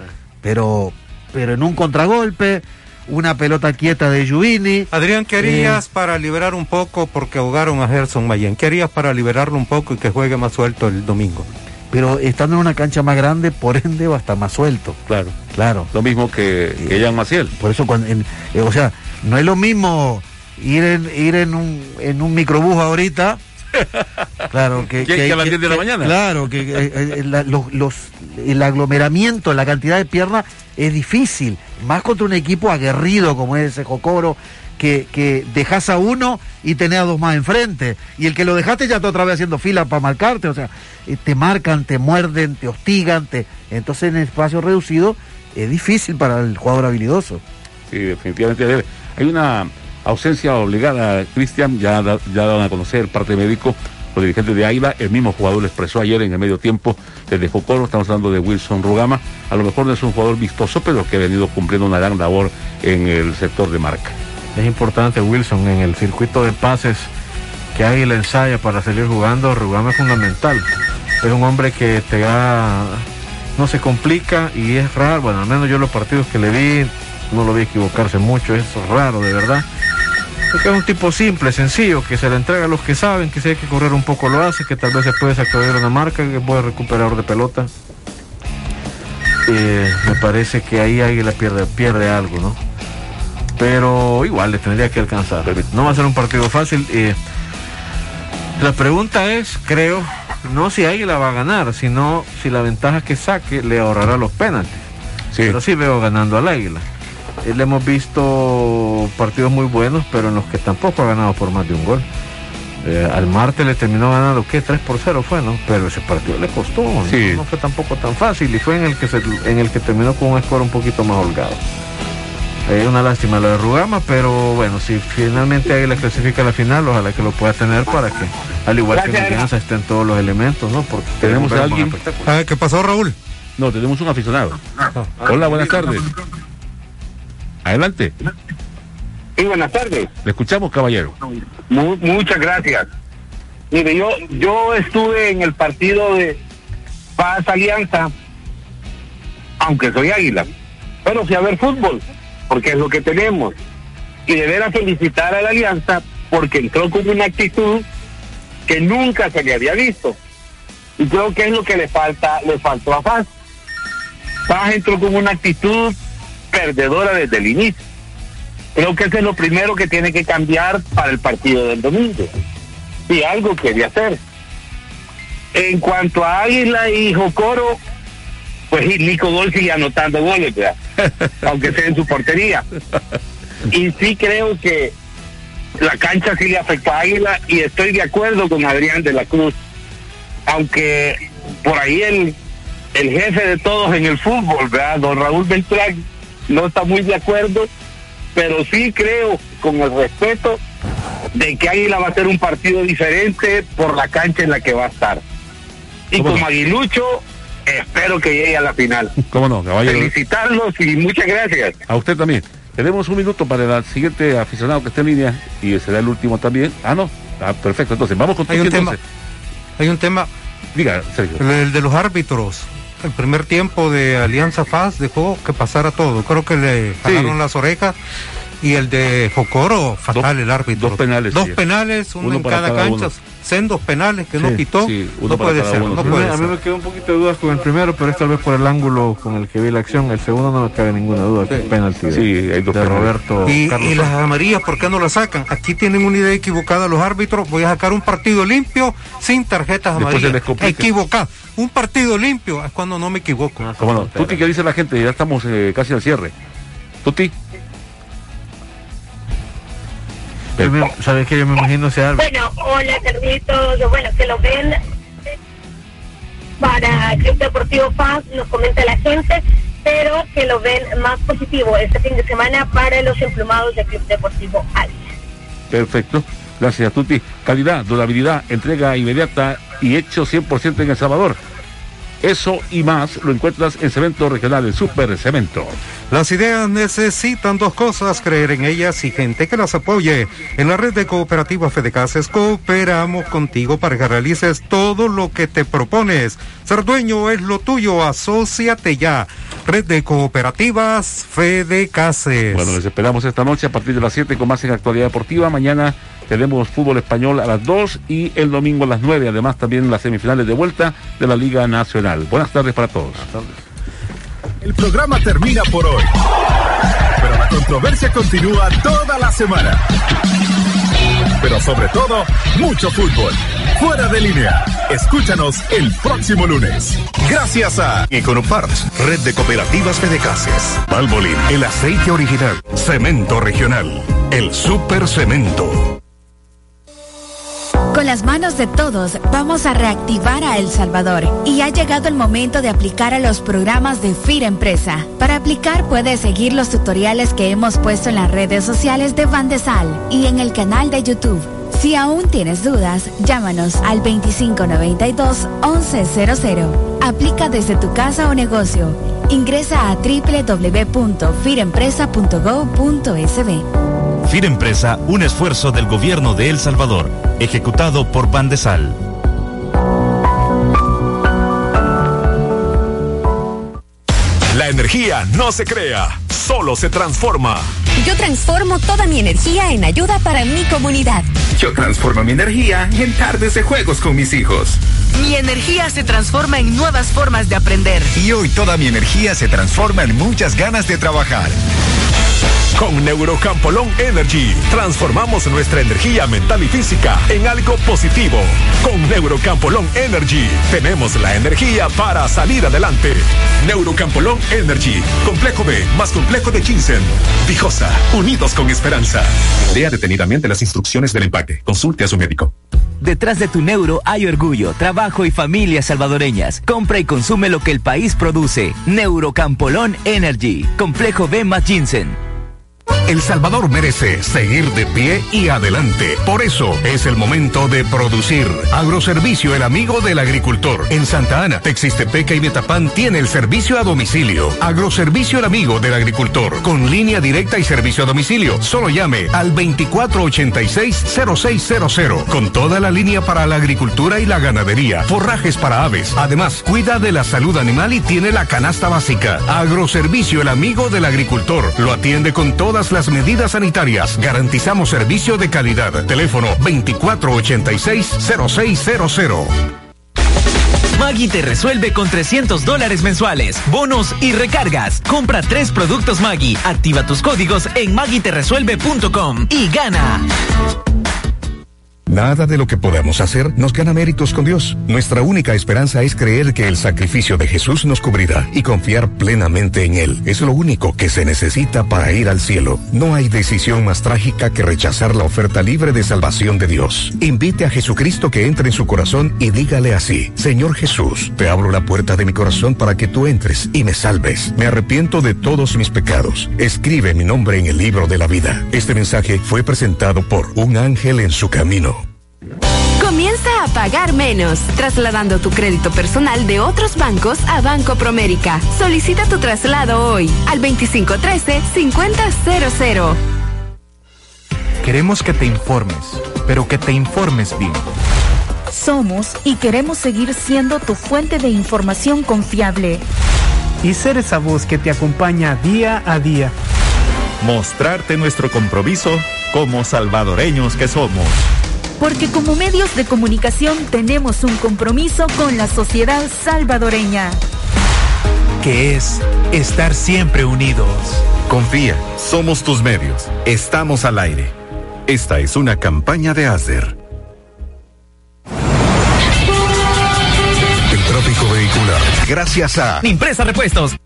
pero, pero en un contragolpe, una pelota quieta de Giuvini. Adrián, ¿qué harías Eh, para liberar un poco, porque ahogaron a Gerson Mayen? ¿Qué harías para liberarlo un poco y que juegue más suelto el domingo? pero estando en una cancha más grande, por ende va a estar más suelto. Claro. Claro. Lo mismo que, que Jan Maciel. Por eso, cuando, en- eh, o sea, no es lo mismo ir en, ir en un, en un microbús ahorita. [LAUGHS] Claro, que, Que- que a las 10 de la mañana. Claro, que eh, eh, la- los, los- el aglomeramiento, la cantidad de piernas es difícil. Más contra un equipo aguerrido como es ese Jocoro, que, que dejas a uno y tenés a dos más enfrente. Y el que lo dejaste ya está otra vez haciendo fila para marcarte. O sea, eh, te marcan, te muerden, te hostigan. Te... Entonces en espacio reducido es difícil para el jugador habilidoso. Sí, definitivamente. Ver, Hay una ausencia obligada, Cristian, ya, ya dan a conocer parte médico, los dirigentes de Águila, el mismo jugador lo expresó ayer en el medio tiempo desde Jocoro, estamos hablando de Wilson Rugama, a lo mejor no es un jugador vistoso, pero que ha venido cumpliendo una gran labor en el sector de marca. Es importante Wilson en el circuito de pases que Águila ensaya para seguir jugando. Rugama es fundamental. Es un hombre que te da, no se complica y es raro. Bueno, al menos yo los partidos que le vi no lo vi equivocarse mucho. Es raro, de verdad. Porque es un tipo simple, sencillo, que se le entrega a los que saben, que si hay que correr un poco lo hace, que tal vez se puede sacar una marca, que es buen recuperador de pelota. Eh, me parece que ahí Águila pierde, pierde algo, ¿no? Pero igual le tendría que alcanzar. No va a ser un partido fácil. eh, la pregunta es, creo, no si Águila va a ganar, sino si la ventaja que saque le ahorrará los penaltis. Pero sí veo ganando al Águila. Eh, le hemos visto partidos muy buenos, pero en los que tampoco ha ganado por más de un gol. Eh, al Marte le terminó ganando, ¿qué? 3 por 0 fue, ¿no? Pero ese partido le costó, ¿no? Sí. no fue tampoco tan fácil y fue en el que, se- en el que terminó con un score un poquito más holgado. Es una lástima lo de Rugama, pero bueno, si finalmente Águila clasifica a la final, ojalá que lo pueda tener para que, al igual que en Alianza, estén todos los elementos, ¿no? Porque Tenemos a alguien. Ah, ¿Qué pasó, Raúl? No, tenemos un aficionado. Hola, buenas tardes. Adelante. Sí, buenas tardes. Le escuchamos, caballero. Mu- muchas gracias. Mire, yo, yo estuve en el partido de Paz Alianza, aunque soy águila, pero fui a ver fútbol, porque es lo que tenemos. Y de veras felicitar a la Alianza porque entró con una actitud que nunca se le había visto. Y creo que es lo que le falta, le faltó a Paz. Paz entró con una actitud perdedora desde el inicio. Creo que eso es lo primero que tiene que cambiar para el partido del domingo. Si algo quiere hacer. En cuanto a Águila y Jocoro, pues y Nico Gol sigue anotando goles, ¿verdad? [LAUGHS] aunque sea en su portería. Y sí creo que la cancha sí le afectó a Águila y estoy de acuerdo con Adrián de la Cruz. Aunque por ahí el, el jefe de todos en el fútbol, ¿verdad? Don Raúl Beltrán, no está muy de acuerdo, pero sí creo, con el respeto, de que Águila va a ser un partido diferente por la cancha en la que va a estar. Y como aguilucho, espero que llegue a la final. ¿Cómo no, caballero? Felicitarlos y muchas gracias. A usted también. Tenemos un minuto para el siguiente aficionado que esté en línea y será el último también. Ah, no. Ah, perfecto. Entonces, vamos con Hay un tema. entonces. Hay un tema. Diga, Sergio. El, el de los árbitros. El primer tiempo de Alianza Faz dejó que pasara todo. Creo que le jalaron las orejas. Y el de Jocoro, fatal el árbitro. dos penales, Dos penales, uno, Uno en cada, cada cancha. uno. Sendos penales que no Sí, sí, uno no puede ser, uno. no Sí. puede a mí ser. me quedó un poquito de dudas con el primero, pero es tal vez por el ángulo con el que vi la acción. El segundo no me cabe ninguna duda, que es penalti. de- Sí, hay dos de. Roberto Y, las amarillas, ¿por qué no las sacan? Aquí tienen una idea equivocada los árbitros. Voy a sacar un partido limpio sin tarjetas Después se les amarillas. complica. Equivocado. Un partido limpio es cuando no me equivoco. ¿Cómo no? Tuti, ¿qué dice la gente? Ya estamos eh, casi al cierre. Tuti. ¿Sabes que Yo me imagino ese árbitro. Bueno, hola Carlitos, bueno, que lo ven para Club Deportivo Paz, nos comenta la gente, pero que lo ven más positivo este fin de semana para los emplumados de Club Deportivo Águila. Perfecto. Gracias, Tuti. Calidad, durabilidad, entrega inmediata y hecho 100% en El Salvador. Eso y más lo encuentras en Cemento Regional, el Super Cemento. Las ideas necesitan dos cosas, creer en ellas y gente que las apoye. En la red de cooperativas Fedecases cooperamos contigo para que realices todo lo que te propones. Ser dueño es lo tuyo, asóciate ya. Red de cooperativas Fedecases. Bueno, les esperamos esta noche a partir de las 7 con más en actualidad deportiva. Mañana tenemos fútbol español a las 2 y el domingo a las 9. Además, también las semifinales de vuelta de la Liga Nacional. Buenas tardes para todos. El programa termina por hoy. Pero la controversia continúa toda la semana. Pero sobre todo, mucho fútbol. Fuera de línea. Escúchanos el próximo lunes. Gracias a Econoparts, Red de Cooperativas Fedecases. Valvoline, el aceite original. Cemento regional. El super cemento. Las manos de todos vamos a reactivar a El Salvador y ha llegado el momento de aplicar a los programas de FIR Empresa. Para aplicar puedes seguir los tutoriales que hemos puesto en las redes sociales de Bandesal y en el canal de YouTube. Si aún tienes dudas, llámanos al 2592-1100. Aplica desde tu casa o negocio. Ingresa a www.firempresa.go.sb. FIR Empresa, un esfuerzo del gobierno de El Salvador, ejecutado por Bandesal. La energía no se crea, solo se transforma. Yo transformo toda mi energía en ayuda para mi comunidad. Yo transformo mi energía en tardes de juegos con mis hijos. Mi energía se transforma en nuevas formas de aprender. Y hoy toda mi energía se transforma en muchas ganas de trabajar. Con Neurocampolón Energy transformamos nuestra energía mental y física en algo positivo. Con Neurocampolón Energy tenemos la energía para salir adelante. Neurocampolón Energy, complejo B más complejo de ginseng. Dijosa, unidos con esperanza. Lea detenidamente las instrucciones del empaque. Consulte a su médico. Detrás de tu neuro hay orgullo, trabajo y familias salvadoreñas. Compra y consume lo que el país produce. Neurocampolón Energy, complejo B más ginseng. El Salvador merece seguir de pie y adelante. Por eso es el momento de producir. Agroservicio, el amigo del agricultor. En Santa Ana, Texiste-Peca y Metapán tiene el servicio a domicilio. Agroservicio, el amigo del agricultor. Con línea directa y servicio a domicilio. Solo llame al 2486-0600. Con toda la línea para la agricultura y la ganadería. Forrajes para aves. Además, cuida de la salud animal y tiene la canasta básica. Agroservicio, el amigo del agricultor. Lo atiende con todas las medidas sanitarias. Garantizamos servicio de calidad. Teléfono 2486-0600. Maggie te resuelve con 300 dólares mensuales, bonos y recargas. Compra tres productos Maggie, activa tus códigos en maggieteresuelve.com y gana. Nada de lo que podamos hacer nos gana méritos con Dios. Nuestra única esperanza es creer que el sacrificio de Jesús nos cubrirá y confiar plenamente en Él. Es lo único que se necesita para ir al cielo. No hay decisión más trágica que rechazar la oferta libre de salvación de Dios. Invite a Jesucristo que entre en su corazón y dígale así, Señor Jesús, te abro la puerta de mi corazón para que tú entres y me salves. Me arrepiento de todos mis pecados. Escribe mi nombre en el libro de la vida. Este mensaje fue presentado por un ángel en su camino. Comienza a pagar menos, trasladando tu crédito personal de otros bancos a Banco Promérica. Solicita tu traslado hoy al 2513-5000. Queremos que te informes, pero que te informes bien. Somos y queremos seguir siendo tu fuente de información confiable. Y ser esa voz que te acompaña día a día. Mostrarte nuestro compromiso como salvadoreños que somos porque como medios de comunicación tenemos un compromiso con la sociedad salvadoreña. Que es estar siempre unidos. Confía, somos tus medios, estamos al aire. Esta es una campaña de ASDER. El tráfico vehicular. Gracias a Impresa Repuestos